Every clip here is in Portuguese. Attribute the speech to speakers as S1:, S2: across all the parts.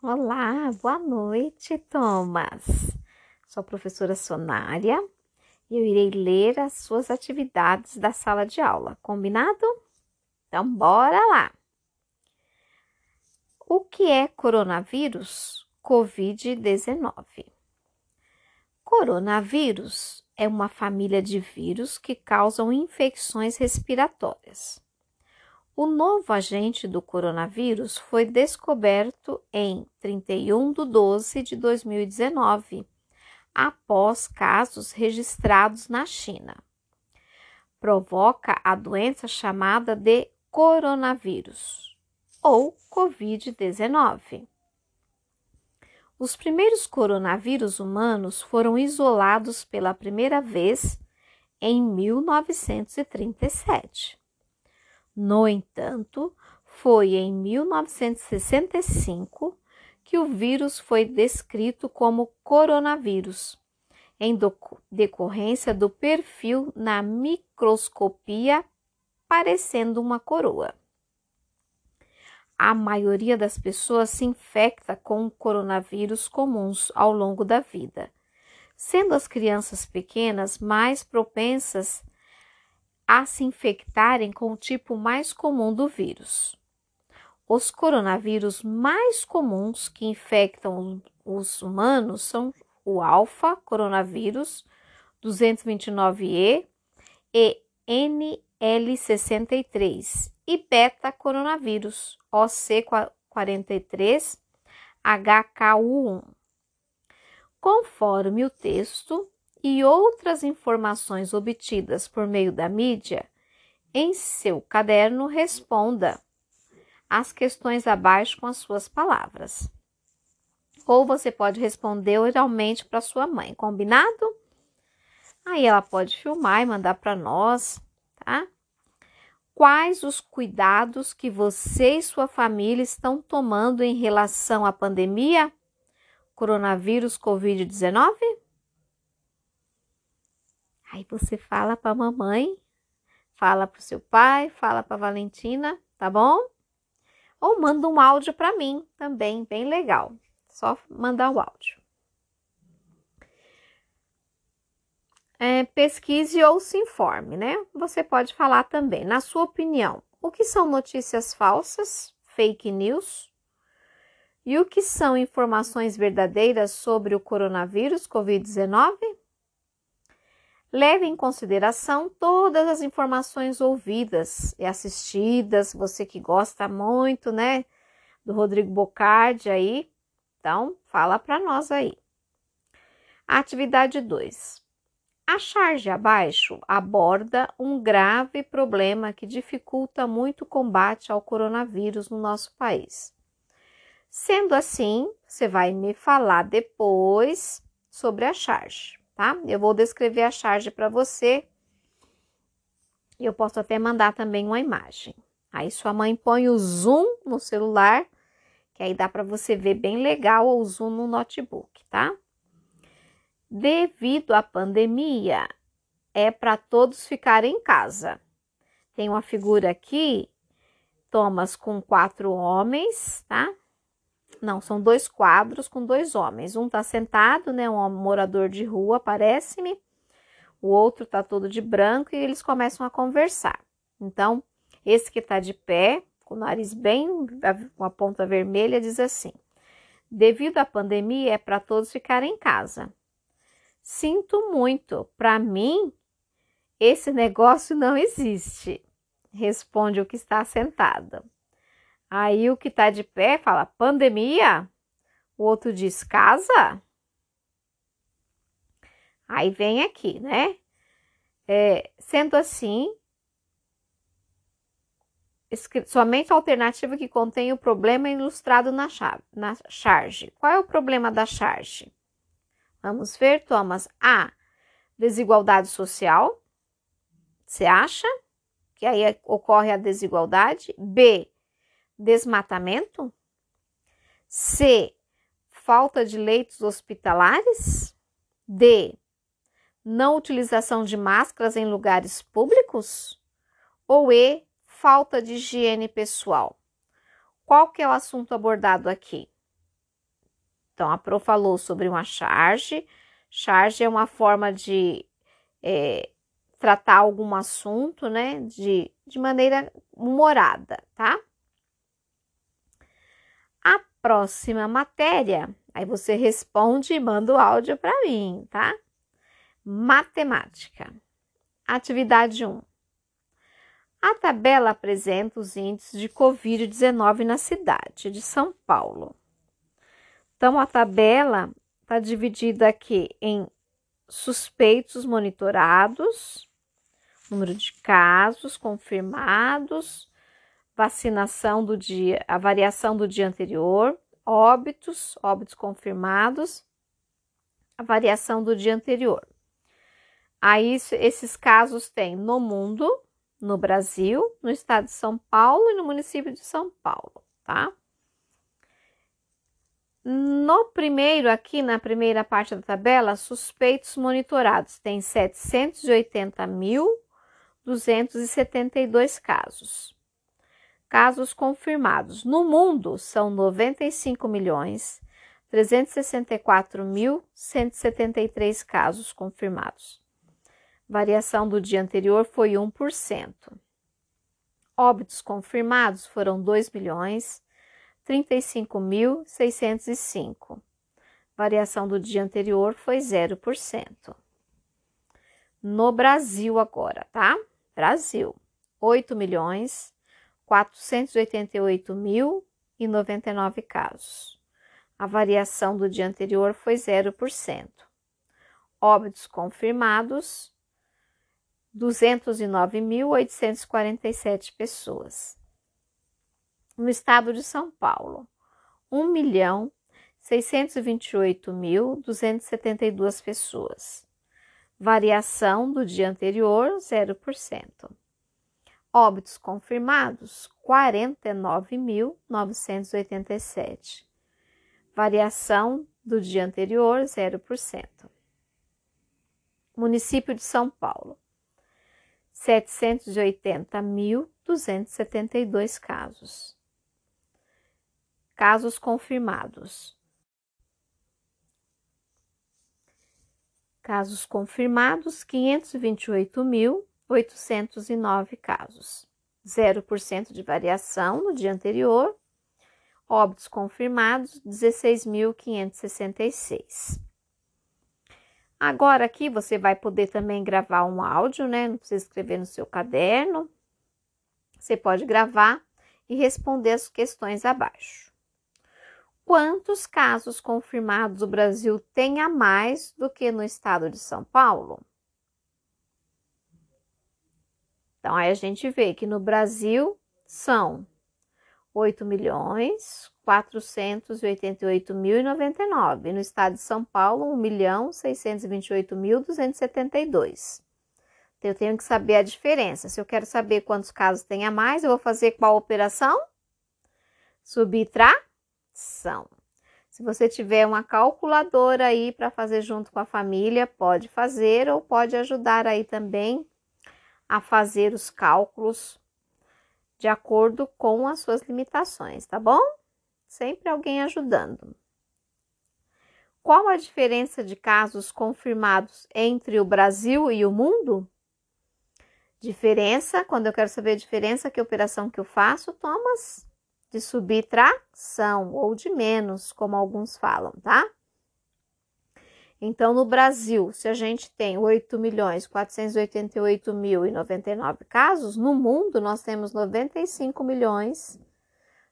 S1: Olá, boa noite, Thomas. Sou a professora Sonária e eu irei ler as suas atividades da sala de aula, combinado? Então, bora lá! O que é coronavírus? Covid-19. Coronavírus é uma família de vírus que causam infecções respiratórias. O novo agente do coronavírus foi descoberto em 31 de 12 de 2019, após casos registrados na China. Provoca a doença chamada de coronavírus ou Covid-19. Os primeiros coronavírus humanos foram isolados pela primeira vez em 1937. No entanto, foi em 1965 que o vírus foi descrito como coronavírus, em decorrência do perfil na microscopia parecendo uma coroa. A maioria das pessoas se infecta com coronavírus comuns ao longo da vida, sendo as crianças pequenas mais propensas se infectarem com o tipo mais comum do vírus. Os coronavírus mais comuns que infectam os humanos são o alfa coronavírus 229E e NL63 e beta coronavírus OC43 HKU1. Conforme o texto, e outras informações obtidas por meio da mídia, em seu caderno responda as questões abaixo com as suas palavras. Ou você pode responder oralmente para sua mãe, combinado? Aí ela pode filmar e mandar para nós, tá? Quais os cuidados que você e sua família estão tomando em relação à pandemia? Coronavírus Covid-19? Aí você fala para a mamãe, fala para o seu pai, fala para Valentina, tá bom? Ou manda um áudio para mim também, bem legal. Só mandar o áudio. É, pesquise ou se informe, né? Você pode falar também, na sua opinião, o que são notícias falsas, fake news? E o que são informações verdadeiras sobre o coronavírus Covid-19? Leve em consideração todas as informações ouvidas e assistidas, você que gosta muito, né, do Rodrigo Bocardi aí. Então, fala para nós aí. Atividade 2. A charge abaixo aborda um grave problema que dificulta muito o combate ao coronavírus no nosso país. Sendo assim, você vai me falar depois sobre a charge tá? Eu vou descrever a charge para você. E eu posso até mandar também uma imagem. Aí sua mãe põe o zoom no celular, que aí dá para você ver bem legal o zoom no notebook, tá? Devido à pandemia, é para todos ficarem em casa. Tem uma figura aqui, Thomas com quatro homens, tá? Não, são dois quadros com dois homens. Um tá sentado, né? Um morador de rua, parece-me. O outro tá todo de branco e eles começam a conversar. Então, esse que tá de pé, com o nariz bem com a ponta vermelha, diz assim: Devido à pandemia, é para todos ficarem em casa. Sinto muito, para mim, esse negócio não existe, responde o que está sentado. Aí o que tá de pé fala pandemia, o outro diz casa. Aí vem aqui, né? É, sendo assim, somente a alternativa que contém o problema é ilustrado na, na charge. Qual é o problema da charge? Vamos ver, Thomas. A. Desigualdade social. Você acha que aí ocorre a desigualdade? B desmatamento? C. Falta de leitos hospitalares? D. Não utilização de máscaras em lugares públicos? Ou E. Falta de higiene pessoal? Qual que é o assunto abordado aqui? Então, a Pro falou sobre uma charge. Charge é uma forma de é, tratar algum assunto, né, de, de maneira humorada, tá? Próxima matéria, aí você responde e manda o áudio para mim, tá? Matemática. Atividade 1. A tabela apresenta os índices de Covid-19 na cidade de São Paulo. Então, a tabela está dividida aqui em suspeitos monitorados, número de casos confirmados, vacinação do dia, a variação do dia anterior, óbitos, óbitos confirmados, a variação do dia anterior. Aí esses casos tem no mundo, no Brasil, no estado de São Paulo e no município de São Paulo, tá? No primeiro, aqui na primeira parte da tabela, suspeitos monitorados tem 780.272 casos. Casos confirmados no mundo são 95 milhões 364.173 casos confirmados. Variação do dia anterior foi 1%. Óbitos confirmados foram 2 milhões 35.605. Variação do dia anterior foi 0%. No Brasil agora, tá? Brasil, 8 milhões 488.099 casos. A variação do dia anterior foi 0%. Óbitos confirmados, 209.847 pessoas no estado de São Paulo, 1 milhão 628.272 pessoas. Variação do dia anterior, 0%. Óbitos confirmados, 49.987. Variação do dia anterior, 0%. Município de São Paulo, 780.272 casos casos confirmados. Casos confirmados, 528.809 casos, 0% de variação no dia anterior. Óbitos confirmados, 16.566. Agora aqui você vai poder também gravar um áudio, né? Não precisa escrever no seu caderno. Você pode gravar e responder as questões abaixo quantos casos confirmados o Brasil tem a mais do que no estado de São Paulo? Então, aí a gente vê que no Brasil são 8 milhões 488.099. No estado de São Paulo, 1 milhão 628.272. Então, eu tenho que saber a diferença. Se eu quero saber quantos casos tem a mais, eu vou fazer qual operação? Subtrair são. Se você tiver uma calculadora aí para fazer junto com a família, pode fazer ou pode ajudar aí também a fazer os cálculos de acordo com as suas limitações, tá bom? Sempre alguém ajudando. Qual a diferença de casos confirmados entre o Brasil e o mundo? Diferença, quando eu quero saber a diferença, que operação que eu faço, Thomas? de subtração ou de menos, como alguns falam, tá? Então, no Brasil, se a gente tem 8 milhões 488 mil e 99 casos, no mundo nós temos 95 milhões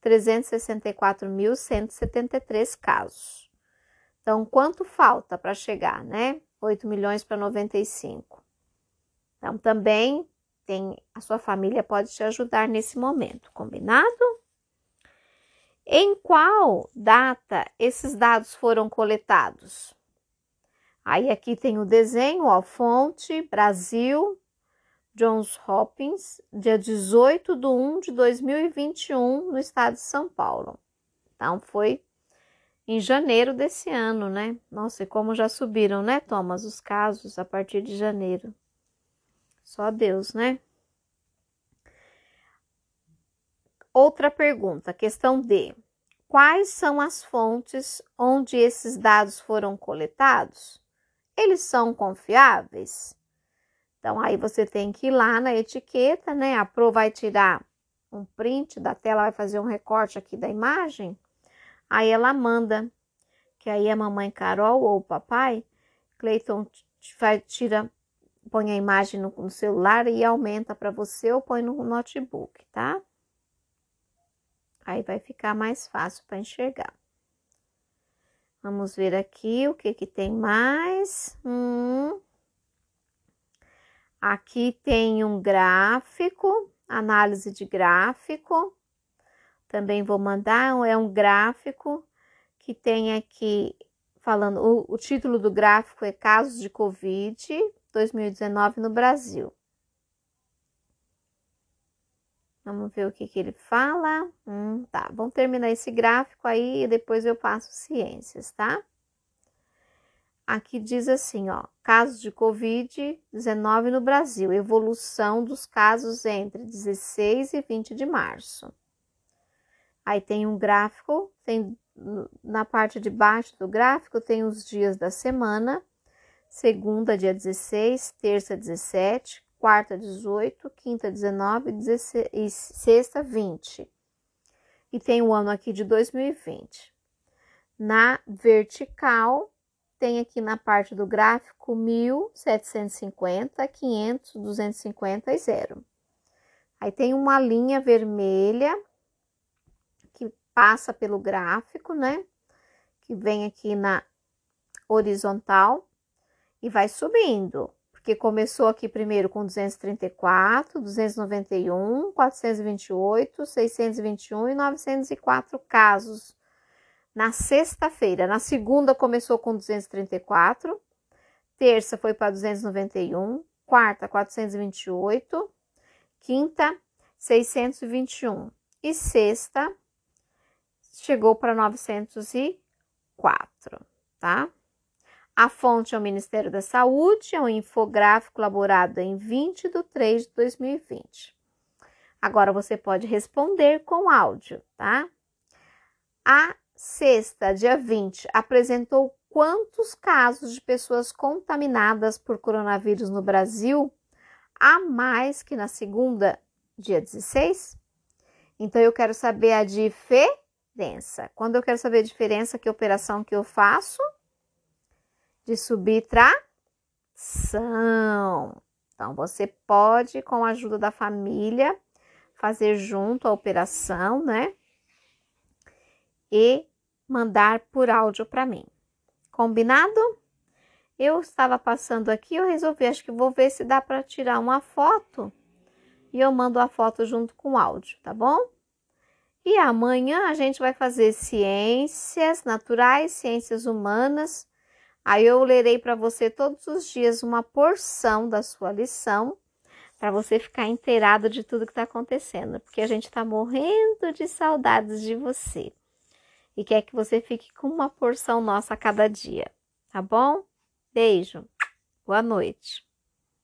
S1: 364 mil 173 casos. Então, quanto falta para chegar, né? 8 milhões para 95. Então, também tem a sua família pode te ajudar nesse momento, combinado? Em qual data esses dados foram coletados? Aí aqui tem o desenho, ó, fonte Brasil, Johns Hopkins, dia 18 de 1 de 2021, no estado de São Paulo. Então, foi em janeiro desse ano, né? Nossa, e como já subiram, né, Thomas, os casos a partir de janeiro. Só Deus, né? Outra pergunta, questão D. quais são as fontes onde esses dados foram coletados? Eles são confiáveis? Então, aí você tem que ir lá na etiqueta, né? A Pro vai tirar um print da tela, vai fazer um recorte aqui da imagem. Aí ela manda, que aí a mamãe Carol ou o papai, Cleiton tira, põe a imagem no, no celular e aumenta para você ou põe no notebook, tá? Aí vai ficar mais fácil para enxergar. Vamos ver aqui o que que tem mais. Hum. Aqui tem um gráfico, análise de gráfico. Também vou mandar, é um gráfico que tem aqui falando, o, o título do gráfico é Casos de Covid 2019 no Brasil. Vamos ver o que, que ele fala. Hum, tá, vamos terminar esse gráfico aí e depois eu passo ciências, tá? Aqui diz assim, ó, casos de Covid-19 no Brasil, evolução dos casos entre 16 e 20 de março. Aí tem um gráfico, tem na parte de baixo do gráfico tem os dias da semana, segunda dia 16, terça 17, quarta 18, quinta 19 16, e sexta 20. E tem o ano aqui de 2020. Na vertical, tem aqui na parte do gráfico 1750, 500, 250 e zero. Aí tem uma linha vermelha que passa pelo gráfico, né? Que vem aqui na horizontal e vai subindo porque começou aqui primeiro com 234, 291, 428, 621 e 904 casos na sexta-feira. Na segunda começou com 234, terça foi para 291, quarta 428, quinta 621 e sexta chegou para 904, tá? A fonte é o Ministério da Saúde, é um infográfico elaborado em 20 de 3 de 2020. Agora você pode responder com áudio, tá? A sexta, dia 20, apresentou quantos casos de pessoas contaminadas por coronavírus no Brasil, a mais que na segunda, dia 16? Então eu quero saber a diferença. Quando eu quero saber a diferença, que operação que eu faço? De subtração. Então, você pode, com a ajuda da família, fazer junto a operação, né? E mandar por áudio para mim. Combinado? Eu estava passando aqui, eu resolvi, acho que vou ver se dá para tirar uma foto e eu mando a foto junto com o áudio, tá bom? E amanhã a gente vai fazer ciências naturais, ciências humanas Aí eu lerei para você todos os dias uma porção da sua lição, para você ficar inteirado de tudo que está acontecendo, porque a gente está morrendo de saudades de você e quer que você fique com uma porção nossa a cada dia, tá bom? Beijo, boa noite.